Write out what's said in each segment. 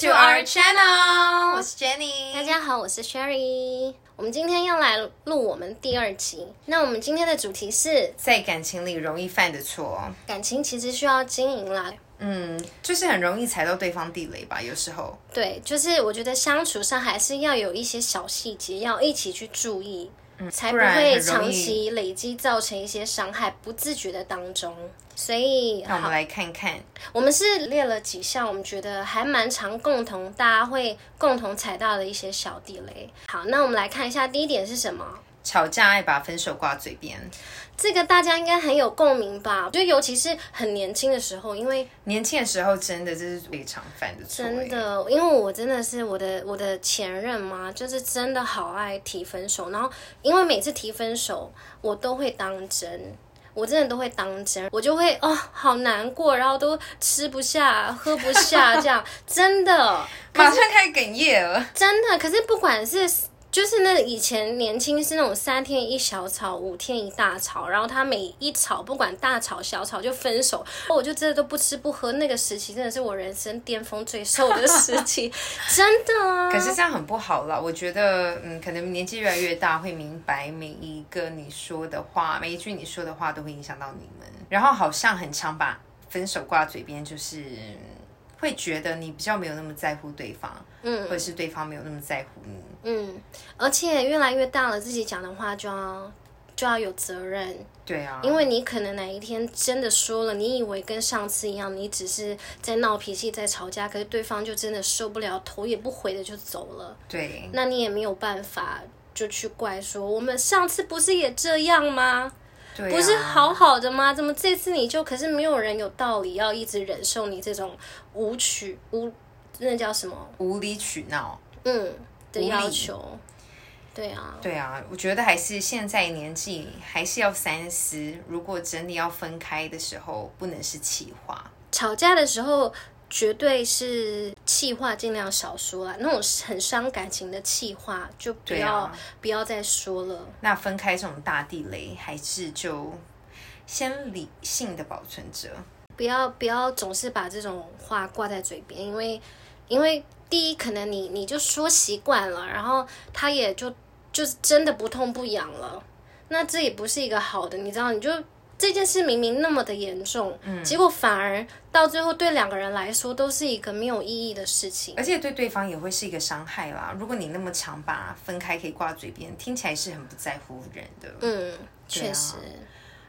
To our channel，我是 Jenny。大家好，我是 Sherry。我们今天要来录我们第二集。那我们今天的主题是在感情里容易犯的错。感情其实需要经营啦，嗯，就是很容易踩到对方地雷吧，有时候。对，就是我觉得相处上还是要有一些小细节要一起去注意，才不会长期累积造成一些伤害，不自觉的当中。所以，好，那我们来看看，我们是列了几项，我们觉得还蛮常共同，大家会共同踩到的一些小地雷。好，那我们来看一下，第一点是什么？吵架爱把分手挂嘴边。这个大家应该很有共鸣吧？就尤其是很年轻的时候，因为年轻的时候真的这是最常犯的错。真，的，因为我真的是我的我的前任嘛，就是真的好爱提分手，然后因为每次提分手，我都会当真。我真的都会当真，我就会哦，好难过，然后都吃不下、喝不下，这样真的。马上开始哽咽了。真的，可是不管是就是那以前年轻是那种三天一小吵，五天一大吵，然后他每一吵不管大吵小吵就分手，我就真的都不吃不喝。那个时期真的是我人生巅峰最瘦的时期，真的啊。可是这样很不好啦，我觉得，嗯，可能年纪越来越大，会明白每一个你说的话，每一句你说的话都会影响到你们。然后好像很常把分手挂嘴边，就是会觉得你比较没有那么在乎对方，嗯或者是对方没有那么在乎你。嗯，而且越来越大了，自己讲的话就要就要有责任，对啊，因为你可能哪一天真的说了，你以为跟上次一样，你只是在闹脾气、在吵架，可是对方就真的受不了，头也不回的就走了。对那你也没有办法就去怪说我们上次不是也这样吗？对啊不是好好的吗？怎么这次你就？可是没有人有道理要一直忍受你这种无取无那叫什么？无理取闹。嗯的要求。对啊，对啊，我觉得还是现在年纪还是要三思。如果真的要分开的时候，不能是气话。吵架的时候绝对是气话尽量少说啦，那种很伤感情的气话就不要、啊不要再说了。那分开这种大地雷，还是就先理性的保存着。不要不要总是把这种话挂在嘴边，因为因为第一可能你你就说习惯了，然后他也就就是真的不痛不痒了，那这也不是一个好的，你知道，你就这件事明明那么的严重，嗯结果反而到最后对两个人来说都是一个没有意义的事情。而且对对方也会是一个伤害啦。如果你那么常把分开可以挂嘴边，听起来是很不在乎人的。嗯，确实，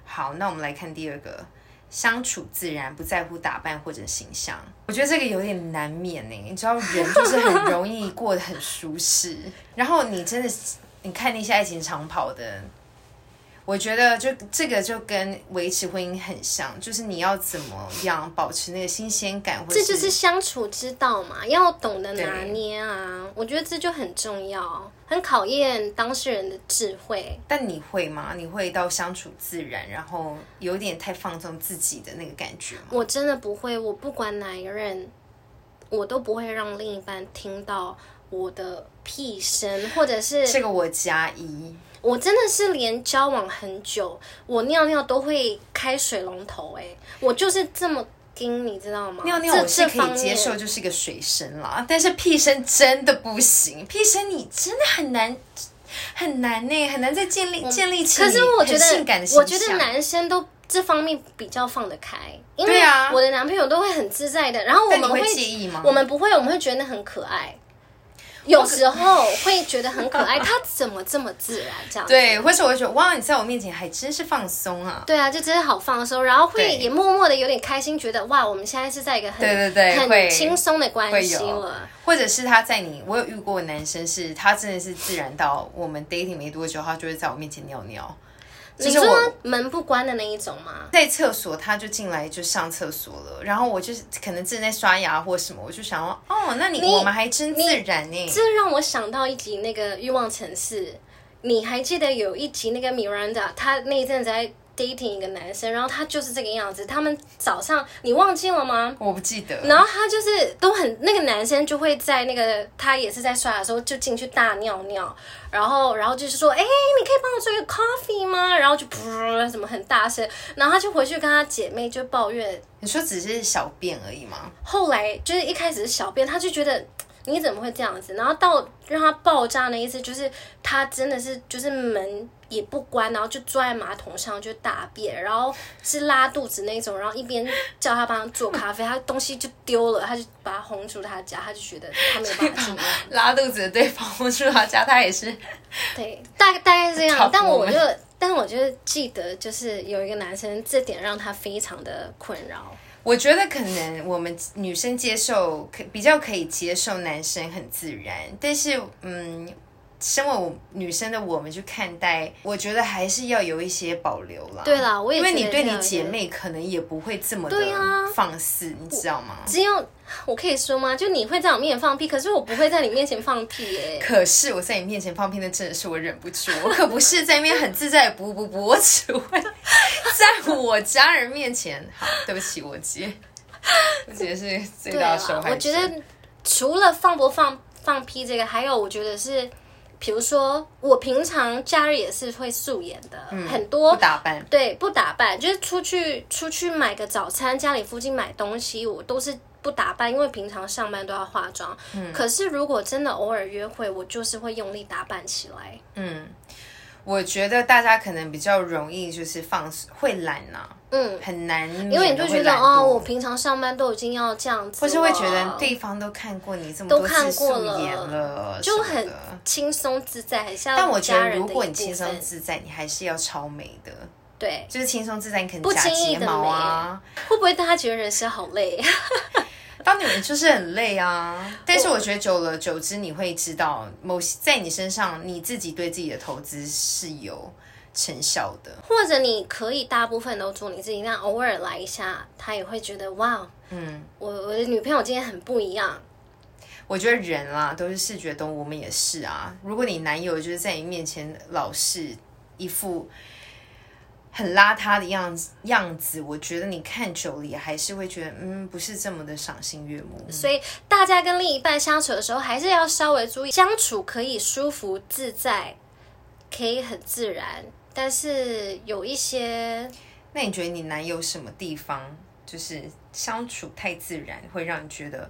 好，那我们来看第二个，相处自然，不在乎打扮或者形象。我觉得这个有点难免呢。你知道，人就是很容易过得很舒适，然后你真的，你看那些爱情长跑的。我觉得就这个就跟维持婚姻很像，就是你要怎么样保持那个新鲜感，或这就是相处之道嘛，要懂得拿捏啊。我觉得这就很重要，很考验当事人的智慧。但你会吗？你会到相处自然，然后有点太放纵自己的那个感觉吗？我真的不会，我不管哪一任，我都不会让另一半听到我的屁声，或者是这个我加一。我真的是连交往很久，我尿尿都会开水龙头、欸，我就是这么硬，你知道吗？尿尿我是可以接受，就是一个水声啦，但是屁声真的不行，屁声你真的很难很难呢，很难再建立建立起可是我觉得性感的，我觉得男生都这方面比较放得开，因为对啊。我的男朋友都会很自在的，然后我们会介意吗？我们不会，我们会觉得那很可爱。有时候会觉得很可爱，他怎么这么自然这样子？对，或是我会觉得哇，你在我面前还真是放松啊。对啊，就真的好放松，然后会也默默的有点开心，觉得哇，我们现在是在一个很对对对很轻松的关系了。或者是他在你，我有遇过男生是，他真的是自然到我们 dating 没多久，他就会在我面前尿尿。就你说门不关的那一种吗？在厕所，他就进来就上厕所了，然后我就是可能正在刷牙或什么，我就想说，哦，那你你我们还真自然呢。这让我想到一集那个《欲望城市》，你还记得有一集那个 Miranda，她那一阵子在 dating 一个男生，然后他就是这个样子。他们早上你忘记了吗？我不记得。然后他就是都很那个男生就会在那个他也是在刷的时候就进去大尿尿，然后然后就是说，哎，你可以帮我做一个 coffee 吗？然后就噗 什么很大声，然后他就回去跟他姐妹就抱怨。你说只是小便而已吗？后来就是一开始是小便，他就觉得。你怎么会这样子？然后到让他爆炸那一次，就是他真的是就是门也不关，然后就坐在马桶上就大便，然后是拉肚子那种，然后一边叫他帮他做咖啡，他东西就丢了，他就把他轰出他家，他就觉得他没有办法进来。拉肚子的对方轰出他家，他也是对，大大概是这样。但我就，但我就记得，就是有一个男生，这点让他非常的困扰。我觉得可能我们女生接受可比较可以接受男生很自然，但是嗯，身为我女生的我们去看待，我觉得还是要有一些保留啦。对啦，我也因为你对你姐妹可能也不会这么的放肆，你知道吗？只有。我可以说吗？就你会在我面前放屁，可是我不会在你面前放屁耶。可是我在你面前放屁，那真的是我忍不住。我可不是在那边很自在，不不不，我只会在我家人面前。好，对不起，我姐，我姐是最大的受害者。我觉得除了放不放放屁这个，还有我觉得是，比如说我平常假日也是会素颜的，很多不打扮，对，不打扮，就是出去出去买个早餐，家里附近买东西，我都是。不打扮，因为平常上班都要化妆。嗯，可是如果真的偶尔约会，我就是会用力打扮起来。嗯，我觉得大家可能比较容易就是放会懒呐。嗯，很难，因为你就觉得哦，我平常上班都已经要这样子，或是会觉得对方都看过你这么多次素颜了，就很轻松自在，很像。但我觉得如果你轻松自在，你还是要超美的。对，就是轻松自在，你可能假睫毛啊，会不会大家觉得人生好累？当女人就是很累啊，但是我觉得久了久之，你会知道某些在你身上，你自己对自己的投资是有成效的，或者你可以大部分都做你自己，但偶尔来一下，他也会觉得哇，嗯，我我的女朋友今天很不一样。我觉得人啊都是视觉动物，我们也是啊。如果你男友就是在你面前老是一副。很邋遢的样子，样子，我觉得你看久了也还是会觉得，嗯，不是这么的赏心悦目。所以大家跟另一半相处的时候，还是要稍微注意，相处可以舒服自在，可以很自然，但是有一些，那你觉得你男友什么地方就是相处太自然，会让你觉得？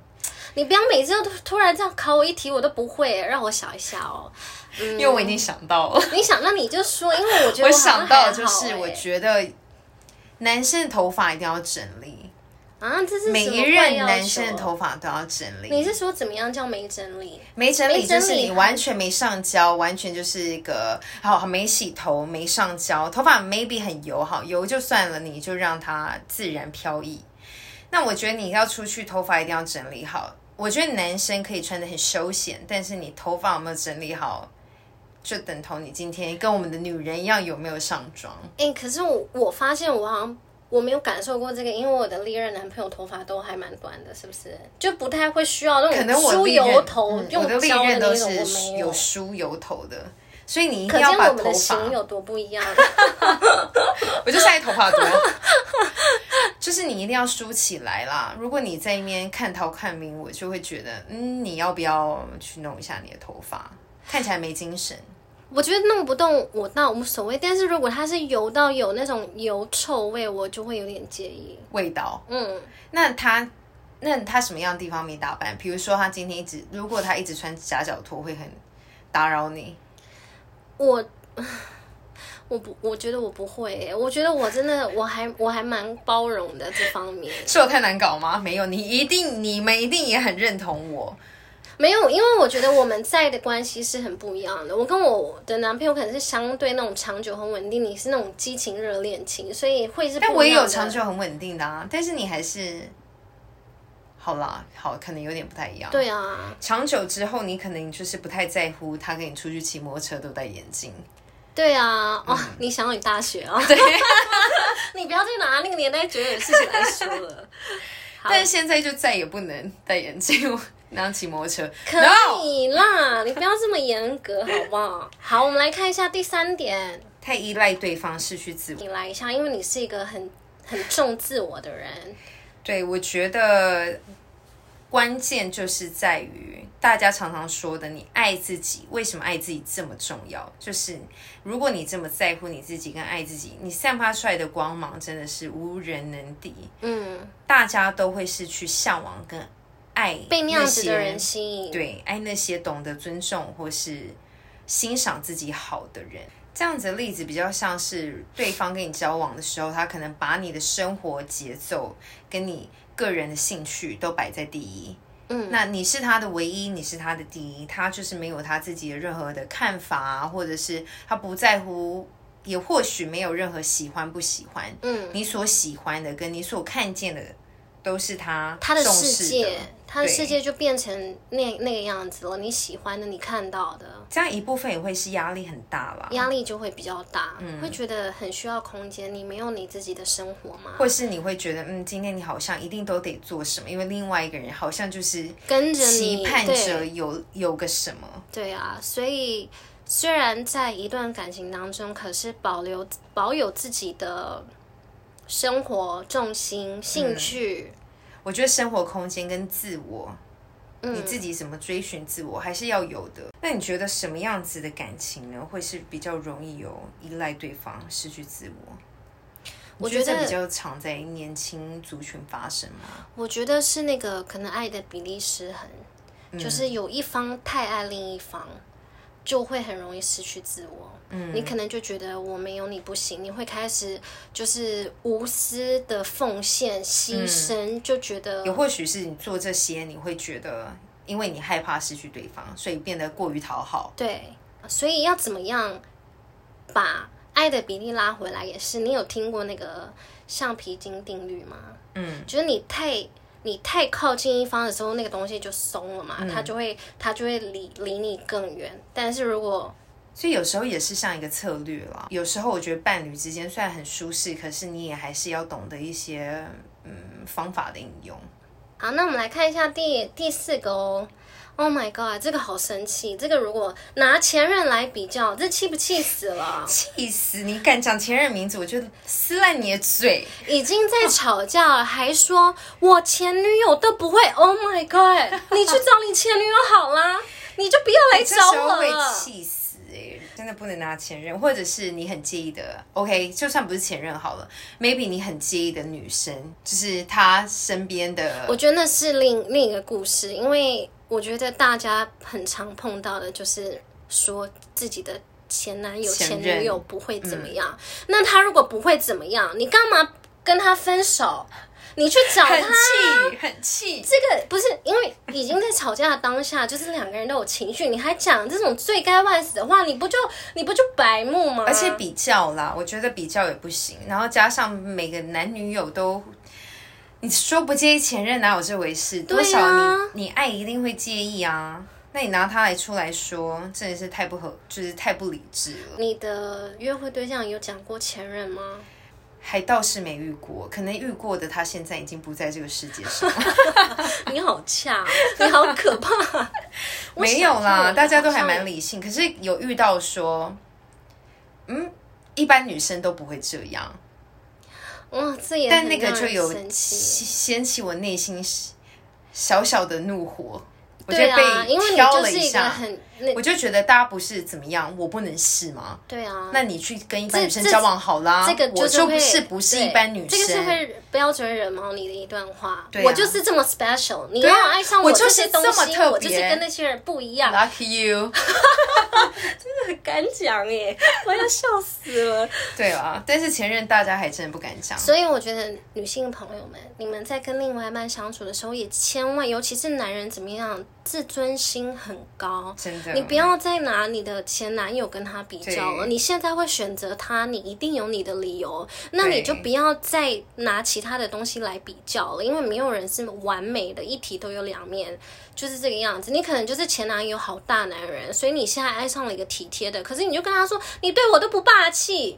你不要每次都突然这样考我一题，我都不会，让我想一下哦。因为我已经想到了。你想，那你就说，因为我觉得 我想到就是，我觉得男生的头发一定要整理啊，这是每一任男生的头发都要整理。你是说怎么样叫没整理？没整理就是你完全没上胶，完全就是一个好没洗头、没上胶，头发 maybe 很油，好油就算了，你就让它自然飘逸。那我觉得你要出去，头发一定要整理好。我觉得男生可以穿的很休闲，但是你头发有没有整理好，就等同你今天跟我们的女人一样有没有上妆。哎，可是我我发现我好像我没有感受过这个，因为我的历任男朋友头发都还蛮短的，是不是？就不太会需要那种梳油头用胶的那种，我没有梳油头的。所以你一定要把头发有多不一样。我就晒头发多，就是你一定要梳起来啦。如果你在一边看头看明，我就会觉得，嗯，你要不要去弄一下你的头发？看起来没精神。我觉得弄不动我倒无所谓，但是如果它是油到有那种油臭味，我就会有点介意味道。嗯，那他那他什么样的地方没打扮？比如说他今天一直，如果他一直穿夹脚拖，会很打扰你。我 我不，我觉得我不会。我觉得我真的，我还我还蛮包容的这方面。是我太难搞吗？没有，你一定你们一定也很认同我。没有，因为我觉得我们在的关系是很不一样的。我跟我的男朋友可能是相对那种长久很稳定，你是那种激情热恋情，所以会是。但我也有长久很稳定的啊，但是你还是。好啦，好，可能有点不太一样。对啊，长久之后，你可能就是不太在乎他跟你出去骑摩托车都戴眼镜。对啊，哦，你想到你大学啊？对，你不要再拿那个年代久远的事情来说了。但是现在就再也不能戴眼镜，然后骑摩托车。可以啦，你不要这么严格好不好？好，我们来看一下第三点。太依赖对方，失去自我。你来一下，因为你是一个很很重自我的人。对，我觉得关键就是在于大家常常说的，你爱自己，为什么爱自己这么重要？就是如果你这么在乎你自己跟爱自己，你散发出来的光芒真的是无人能敌。嗯，大家都会是去向往跟爱被那样子些的人吸引。对，爱那些懂得尊重或是欣赏自己好的人。这样子的例子比较像是对方跟你交往的时候，他可能把你的生活节奏跟你个人的兴趣都摆在第一。嗯，那你是他的唯一，你是他的第一，他就是没有他自己的任何的看法啊，或者是他不在乎，也或许没有任何喜欢不喜欢。嗯，你所喜欢的跟你所看见的，都是他他的世界，他的世界就变成那那个样子了。你喜欢的，你看到的，这样一部分也会是压力很大啦。压力就会比较大，嗯会觉得很需要空间。你没有你自己的生活吗？或是你会觉得，嗯，今天你好像一定都得做什么，因为另外一个人好像就是跟着期你，盼着对有有个什么。对啊，所以虽然在一段感情当中，可是保留保有自己的生活重心、兴趣，我觉得生活空间跟自我，嗯你自己怎么追寻自我，还是要有的。那你觉得什么样子的感情呢，会是比较容易有依赖对方、失去自我？我觉得比较常在年轻族群发生吗？我觉得是那个可能爱的比例失衡，嗯就是有一方太爱另一方，就会很容易失去自我。嗯，你可能就觉得我没有你不行，你会开始就是无私的奉献、牺牲，就觉得也或许是你做这些，你会觉得，因为你害怕失去对方，所以变得过于讨好。对，所以要怎么样把爱的比例拉回来？也是你有听过那个橡皮筋定律吗？嗯，就是你太你太靠近一方的时候，那个东西就松了嘛，嗯它就会它就会离离你更远。但是如果所以有时候也是像一个策略了。有时候我觉得伴侣之间虽然很舒适，可是你也还是要懂得一些嗯方法的应用。好，那我们来看一下第第四个哦。Oh my god，这个好神奇！这个如果拿前任来比较，这气不气死了？气死你！敢讲前任名字，我就撕烂你的嘴。已经在吵架了，还说我前女友都不会。Oh my god！你去找你前女友好啦，你就不要来 找我了。气死哎、真的不能拿前任，或者是你很介意的，OK，就算不是前任好了，maybe 你很介意的女生，就是她身边的，我觉得那是另另一个故事，因为我觉得大家很常碰到的就是说自己的前男友、前前女友不会怎么样。那他如果不会怎么样，你干嘛跟他分手？你去找他很。气，很气。这个不是因为已经在吵架的当下，就是两个人都有情绪，你还讲这种罪该万死的话，你不就你不就白目吗？而且比较啦，我觉得比较也不行。然后加上每个男女友都，你说不介意前任哪有这回事？多少啊你你爱一定会介意啊。那你拿他来出来说，真的是太不合，就是太不理智了。你的约会对象有讲过前任吗？还倒是没遇过，可能遇过的他现在已经不在这个世界上。你好恰，你好可怕。我没有啦，大家都还蛮理性。可是有遇到说，嗯，一般女生都不会这样，哇，这也但那个就有。掀起我内心小小的怒火。我就对啊，因为你被挑就是一个了一下，我就觉得大家不是怎么样，我不能是吗？对啊，那你去跟一般女生交往好啦，这个我就是会不是不是一般女生，这个是会标准惹毛你的一段话。对啊我就是这么 special，你要爱上我就是这些东西，特我就是跟那些人不一样。lucky you 真的。很敢讲耶，我要笑死了。对啊，但是前任大家还真的不敢讲。所以我觉得女性朋友们，你们在跟另外一半相处的时候，也千万，尤其是男人怎么样，自尊心很高。真的，你不要再拿你的前男友跟他比较了。你现在会选择他，你一定有你的理由。那你就不要再拿其他的东西来比较了，因为没有人是完美的，一体都有两面，就是这个样子。你可能就是前男友好大男人，所以你现在爱上了一个体贴的，可是你就跟他说，你对我都不霸气。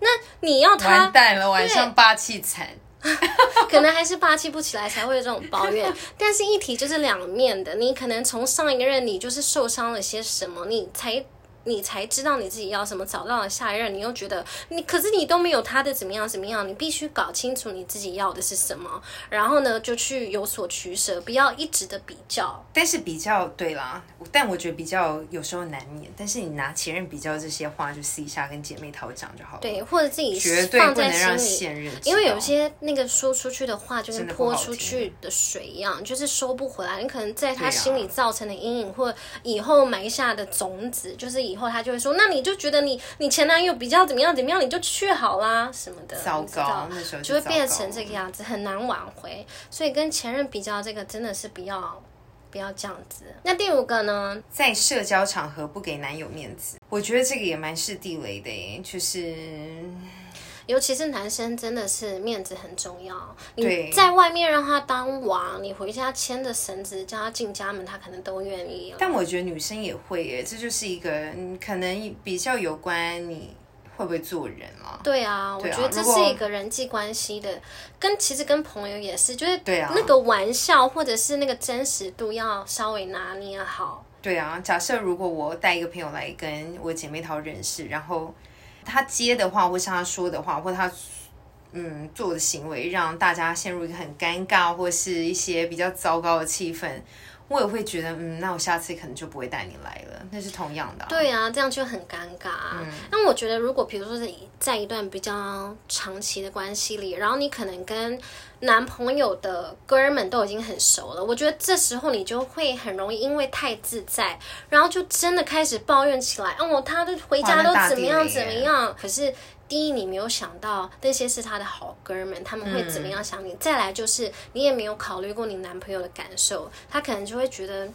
那你要他完蛋了，晚上霸气惨。可能还是霸气不起来才会有这种抱怨，但是一体就是两面的。你可能从上一任你就是受伤了些什么，你才你才知道你自己要什么，找到了下一任，你又觉得你可是你都没有他的怎么样怎么样，你必须搞清楚你自己要的是什么，然后呢就去有所取舍，不要一直的比较。但是比较对啦，但我觉得比较有时候难免。但是你拿前任比较这些话，就私底下跟姐妹讨讲就好了。对，或者自己绝对放在不能让。现任，因为有些那个说出去的话，就跟泼出去的水一样，就是收不回来。你可能在他心里造成的阴影，或以后埋下的种子，就是以后他就会说，那你就觉得你你前男友比较怎么样怎么样，你就去好啦什么的，糟糕，那时候就会变成这个样子，很难挽回。所以跟前任比较，这个真的是不要不要这样子。那第五个呢？在社交场合不给男友面子，我觉得这个也蛮是地雷的耶，就是尤其是男生，真的是面子很重要。你在外面让他当王，你回家牵着绳子叫他进家门，他可能都愿意。但我觉得女生也会耶，这就是一个嗯可能比较有关你会不会做人了。对啊，我对啊觉得这是一个人际关系的，跟其实跟朋友也是，就是对啊那个玩笑或者是那个真实度要稍微拿捏好。对啊，假设如果我带一个朋友来跟我姐妹淘认识，然后他接的话，或是他说的话，或他嗯做的行为，让大家陷入一个很尴尬，或是一些比较糟糕的气氛，我也会觉得，嗯，那我下次可能就不会带你来了。那是同样的、啊。对啊，这样就很尴尬、嗯那我觉得，如果比如说是在一段比较长期的关系里，然后你可能跟男朋友的哥们都已经很熟了，我觉得这时候你就会很容易因为太自在，然后就真的开始抱怨起来。哦，他都回家都怎么样怎么样，可是。第一，你没有想到那些是他的好哥们，他们会怎么样想你。再来就是，你也没有考虑过你男朋友的感受，他可能就会觉得，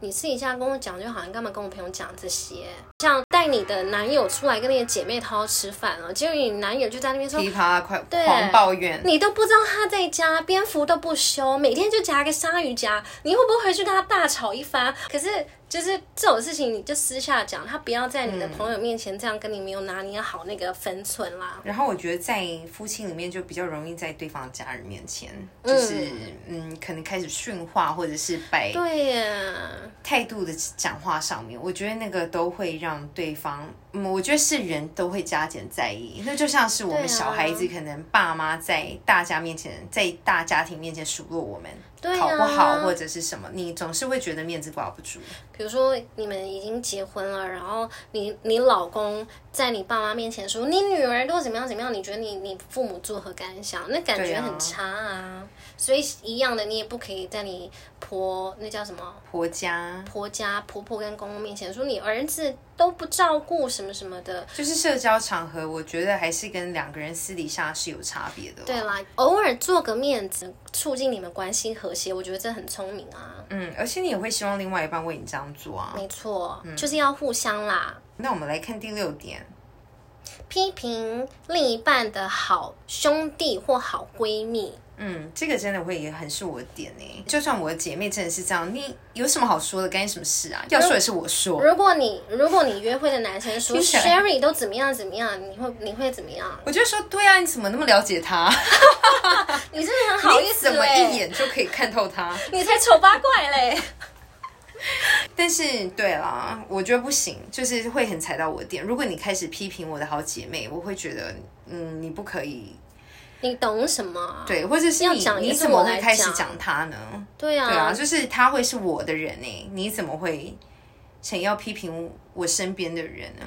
你私底下跟我讲就好，像干嘛跟我朋友讲这些？像带你的男友出来跟你的姐妹淘吃饭了，结果你男友就在那边说噼，啪快对狂抱怨，你都不知道他在家蝙蝠都不修，每天就夹个鲨鱼夹，你会不会回去跟他大吵一番？可是就是这种事情，你就私下讲，他不要在你的朋友面前这样跟你没有拿捏好那个分寸啦。然后我觉得在夫妻里面就比较容易在对方的家人面前，就是嗯可能开始训话，或者是摆对呀，态度的讲话上面，我觉得那个都会让对方，嗯，我觉得是人都会加减在意。那就像是我们小孩子，可能爸妈在大家面前，在大家庭面前数落我们考不好或者是什么，你总是会觉得面子挂不住。比如说你们已经结婚了，然后你你老公在你爸妈面前说你女儿都怎么样怎么样，你觉得你你父母作何感想？那感觉很差啊。所以一样的，你也不可以在你婆那叫什么婆家婆家婆婆跟公公面前说你儿子都不照顾什么什么的。就是社交场合，我觉得还是跟两个人私底下是有差别的。对，啦，偶尔做个面子，促进你们关系和谐，我觉得这很聪明啊。嗯，而且你也会希望另外一半为你这样做啊。没错，嗯就是要互相啦。那我们来看第六点，批评另一半的好兄弟或好闺蜜，嗯，这个真的会也很是我的点呢。就算我的姐妹真的是这样，你有什么好说的？干你什么事啊？要说也是我说。如果你如果你约会的男生说 Sherry 都怎么样怎么样，你会你会怎么样？我就说，对啊，你怎么那么了解他？你真的很好意 你思怎么一眼就可以看透他？你才丑八怪嘞！但是，对啦，我觉得不行，就是会很踩到我的点。如果你开始批评我的好姐妹，我会觉得，嗯，你不可以，你懂什么啊？对，或者是你要你怎么来会开始讲讲他呢？对啊，对啊，就是他会是我的人呢，你怎么会想要批评我身边的人呢？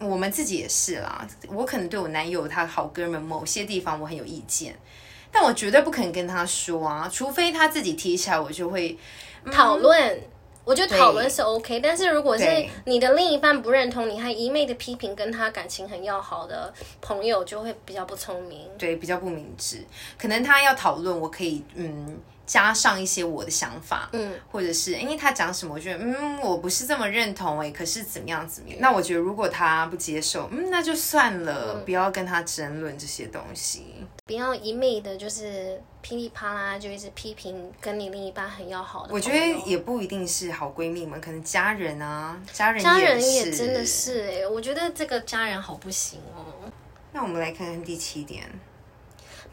我们自己也是啦，我可能对我男友他好哥们某些地方我很有意见，但我绝对不肯跟他说啊，除非他自己提起来，我就会讨论。我觉得对讨论是 OK，但是如果是你的另一半不认同，你还一昧的批评跟他感情很要好的朋友，就会比较不聪明。对比较不明智。可能他要讨论，我可以嗯加上一些我的想法，嗯，或者是因为他讲什么，我觉得嗯我不是这么认同哎、可是怎么样怎么样？那我觉得如果他不接受，嗯那就算了，不要跟他争论这些东西。不要一昧的就是噼里啪啦就一直批评跟你另一半很要好的。我觉得也不一定是好闺蜜们，可能家人啊，家人家人也也真的。是哎、我觉得这个家人好不行哦。那我们来看看第七点，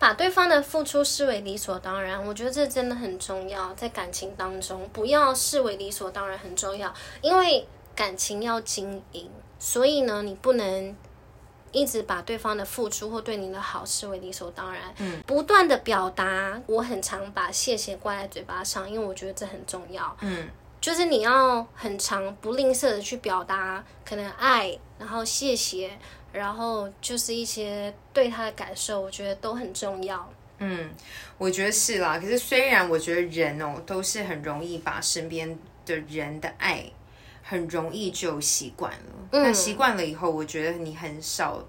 把对方的付出视为理所当然，我觉得这真的很重要，在感情当中不要视为理所当然很重要，因为感情要经营，所以呢，你不能一直把对方的付出或对你的好视为理所当然。嗯，不断的表达，我很常把谢谢挂在嘴巴上，因为我觉得这很重要。嗯，就是你要很常不吝啬的去表达，可能爱，然后谢谢，然后就是一些对他的感受，我觉得都很重要。嗯，我觉得是啦。可是虽然我觉得人哦，都是很容易把身边的人的爱，很容易就习惯了。那习惯了以后，我觉得你很少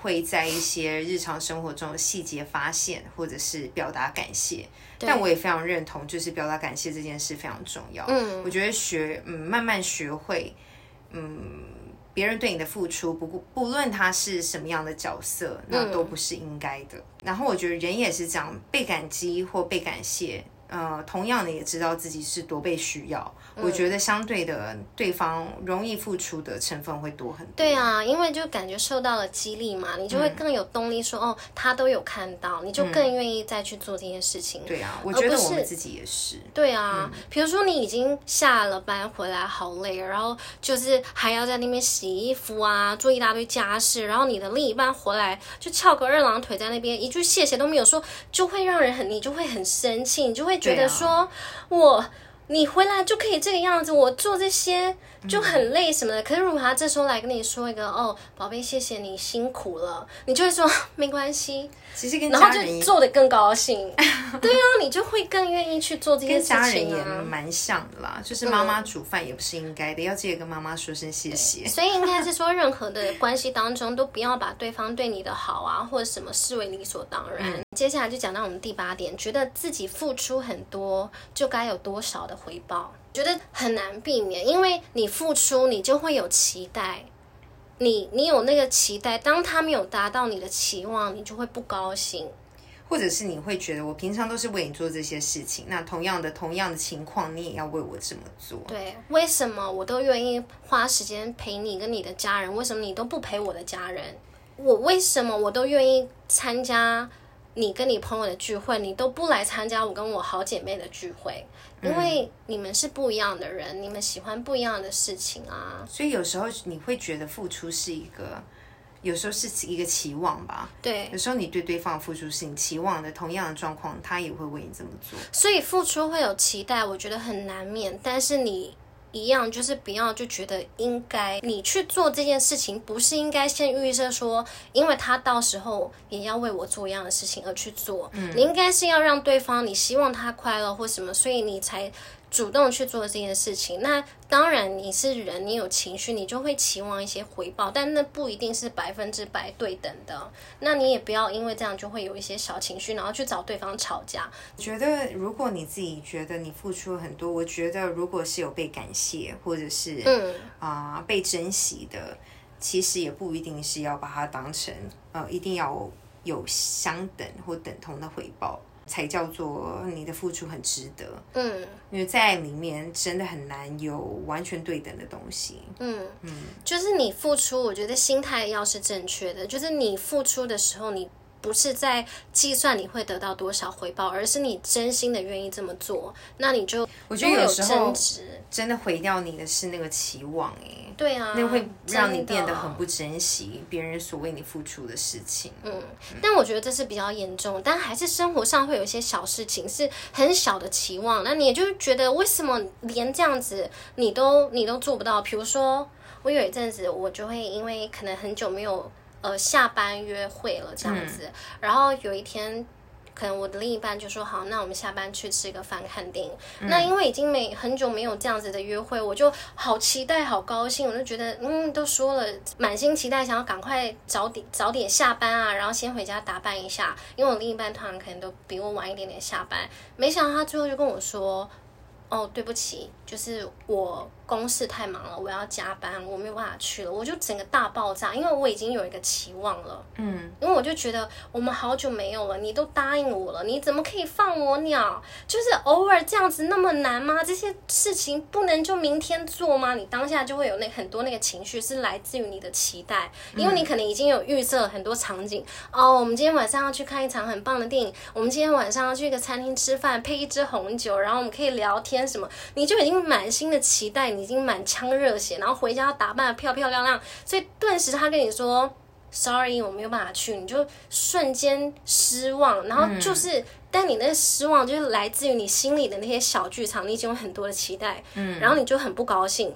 会在一些日常生活中的细节发现，或者是表达感谢。但我也非常认同，就是表达感谢这件事非常重要。嗯，我觉得学，嗯，慢慢学会，嗯。别人对你的付出，不不论他是什么样的角色，那都不是应该的。然后我觉得人也是这样，被感激或被感谢。呃，同样的也知道自己是多被需要，我觉得相对的对方容易付出的成分会多很多。对啊，因为就感觉受到了激励嘛，你就会更有动力说哦，他都有看到，你就更愿意再去做这件事情。对啊，我觉得我们自己也是。对啊，比如说你已经下了班回来好累，然后就是还要在那边洗衣服啊，做一大堆家事，然后你的另一半回来就翘个二郎腿在那边，一句谢谢都没有说，就会让人很，你就会很生气，你就会。觉得说，我你回来就可以这个样子，我做这些就很累什么的。可是如果他这时候来跟你说一个哦，宝贝，谢谢你辛苦了，你就会说 没关系。其实跟然后就做的更高兴，对啊，你就会更愿意去做这些事情。跟家人也蛮像的啦，就是妈妈煮饭也不是应该的，要记得跟妈妈说声谢谢。所以应该是说，任何的关系当中，都不要把对方对你的好啊，或者什么视为理所当然。接下来就讲到我们第八点，觉得自己付出很多，就该有多少的回报，觉得很难避免，因为你付出，你就会有期待。你你有那个期待，当他没有达到你的期望，你就会不高兴，或者是你会觉得我平常都是为你做这些事情，那同样的同样的情况，你也要为我这么做。对，为什么我都愿意花时间陪你跟你的家人，为什么你都不陪我的家人？我为什么我都愿意参加？你跟你朋友的聚会，你都不来参加我跟我好姐妹的聚会，因为你们是不一样的人，你们喜欢不一样的事情啊。所以有时候你会觉得付出是一个，有时候是一个期望吧。对，有时候你对对方付出是你期望的，同样的状况，他也会为你这么做。所以付出会有期待，我觉得很难免。但是你。一样，就是不要就觉得应该你去做这件事情，不是应该先预设说，因为他到时候也要为我做一样的事情而去做。嗯，你应该是要让对方，你希望他快乐或什么，所以你才。主动去做这件事情，那当然你是人，你有情绪，你就会期望一些回报，但那不一定是百分之百对等的。那你也不要因为这样就会有一些小情绪，然后去找对方吵架。觉得如果你自己觉得你付出了很多，我觉得如果是有被感谢或者是嗯啊被珍惜的，其实也不一定是要把它当成呃一定要有相等或等同的回报。才叫做你的付出很值得，嗯，因为在里面真的很难有完全对等的东西，嗯。嗯，就是你付出，我觉得心态要是正确的，就是你付出的时候，你不是在计算你会得到多少回报，而是你真心的愿意这么做，那你就我觉得有时候真的毁掉你的是那个期望，哎。对啊，那会让你变得很不珍惜别人所为你付出的事情。嗯，但我觉得这是比较严重，但还是生活上会有一些小事情是很小的期望，那你也就觉得为什么连这样子你都你都做不到？比如说，我有一阵子我就会因为可能很久没有呃下班约会了这样子，然后有一天。可能我的另一半就说好，那我们下班去吃个饭看电影。那因为已经没很久没有这样子的约会，我就好期待、好高兴。我就觉得，嗯，都说了，满心期待，想要赶快早点早点下班啊，然后先回家打扮一下。因为我另一半通常可能都比我晚一点点下班，没想到他最后就跟我说。哦，对不起，就是我公事太忙了，我要加班，我没有办法去了，我就整个大爆炸，因为我已经有一个期望了，嗯，因为我就觉得我们好久没有了，你都答应我了，你怎么可以放我鸟？就是偶尔这样子那么难吗？这些事情不能就明天做吗？你当下就会有那很多那个情绪是来自于你的期待，因为你可能已经有预设很多场景，哦，我们今天晚上要去看一场很棒的电影，我们今天晚上要去一个餐厅吃饭，配一支红酒，然后我们可以聊天。什么？你就已经满心的期待，你已经满腔热血，然后回家打扮的漂漂亮亮，所以顿时他跟你说 “sorry”，我没有办法去，你就瞬间失望，然后就是，但你那个失望就是来自于你心里的那些小剧场，你已经有很多的期待，嗯，然后你就很不高兴，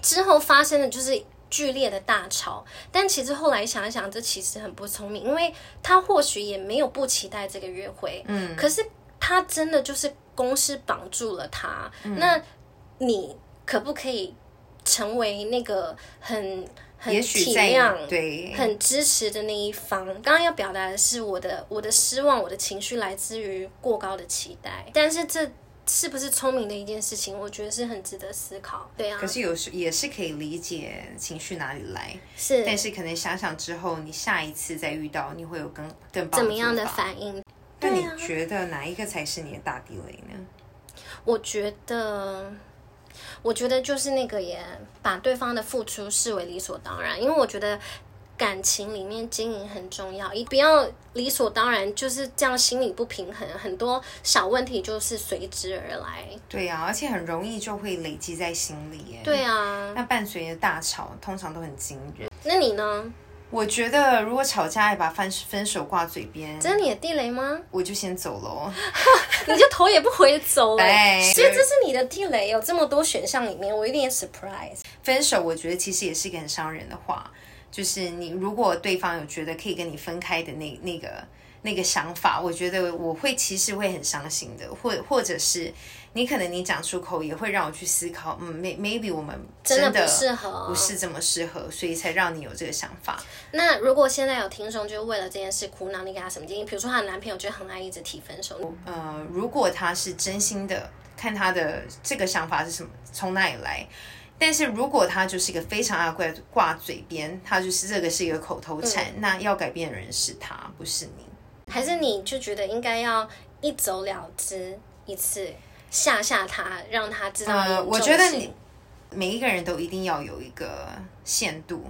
之后发生的就是。剧烈的大吵，但其实后来想一想，这其实很不聪明，因为他或许也没有不期待这个约会，嗯，可是他真的就是公司绑住了他，那你可不可以成为那个很很体谅、对很支持的那一方？刚刚要表达的是我的我的失望，我的情绪来自于过高的期待，但是这。是不是聪明的一件事情？我觉得是很值得思考。对啊，可是有时也是可以理解情绪哪里来，是，但是可能想想之后，你下一次再遇到，你会有更更棒怎么样的？反应？那你觉得哪一个才是你的大地雷呢？我觉得，我觉得就是那个也把对方的付出视为理所当然，因为我觉得感情里面经营很重要，一不要理所当然就是这样，心理不平衡，很多小问题就是随之而来。对呀、而且很容易就会累积在心里耶。对啊，那伴随着大吵，通常都很惊人。那你呢？我觉得如果吵架也，把分分手挂嘴边，这是你的地雷吗？我就先走喽。你就头也不回走了、对所以这是你的地雷，有这么多选项里面，我有点 surprise。分手，我觉得其实也是一个很伤人的话，就是你如果对方有觉得可以跟你分开的那那个那个想法，我觉得我会其实会很伤心的，或或者是你可能你讲出口也会让我去思考，嗯，may maybe 我们真真的不适合不是这么适合，所以才让你有这个想法。那如果现在有听众就是为了这件事苦恼，你给他什么建议？比如说她的男朋友就很爱一直提分手，呃，如果他是真心的，看他的这个想法是什么，从哪里来。但是如果他就是一个非常爱挂挂嘴边，他就是这个是一个口头禅，嗯那要改变的人是他，不是你。还是你就觉得应该要一走了之，一次吓吓他，让他知道呃，我觉得你每一个人都一定要有一个限度，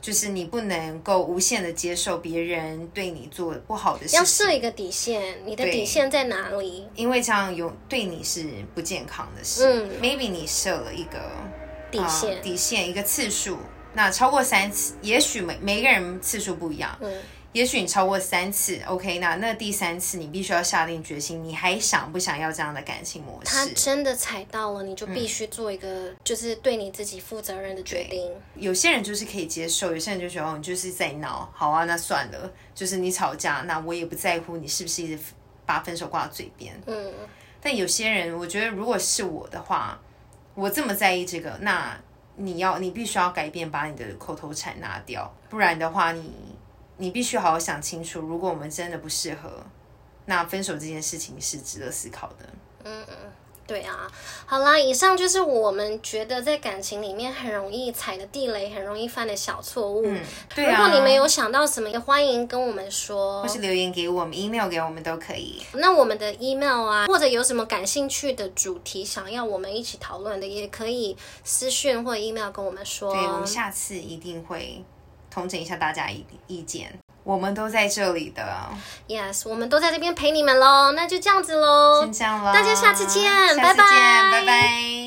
就是你不能够无限的接受别人对你做不好的事要设，一个底线，你的底线在哪里？因为这样有对你是不健康的事。嗯。Maybe 你设了一个啊底线，底线一个次数，那超过三次，也许每每个人次数不一样，嗯，也许你超过三次，OK，那那第三次你必须要下定决心，你还想不想要这样的感情模式他？真的踩到了，你就嗯必须做一个就是对你自己负责任的决定。有些人就是可以接受，有些人就觉得哦，你就是在闹，好啊，那算了，就是你吵架，那我也不在乎你是不是一直把分手挂嘴边。嗯，但有些人，我觉得如果是我的话，我这么在意这个，那你要你必须要改变，把你的口头禅拿掉，不然的话，你你必须好好想清楚，如果我们真的不适合，那分手这件事情是值得思考的。嗯嗯对啊，好啦，以上就是我们觉得在感情里面很容易踩的地雷，很容易犯的小错误。嗯，对啊。如果你们有想到什么，也欢迎跟我们说或。是留言给我们，email 给我们都可以。那我们的 email 啊，或者有什么感兴趣的主题想要我们一起讨论的，也可以私讯或 email 跟我们说。对，我们下次一定会统整一下大家意意见。我们都在这里的，Yes，我们都在这边陪你们喽。那就这样子喽。先这样了，大家下次见下次拜拜见，拜拜。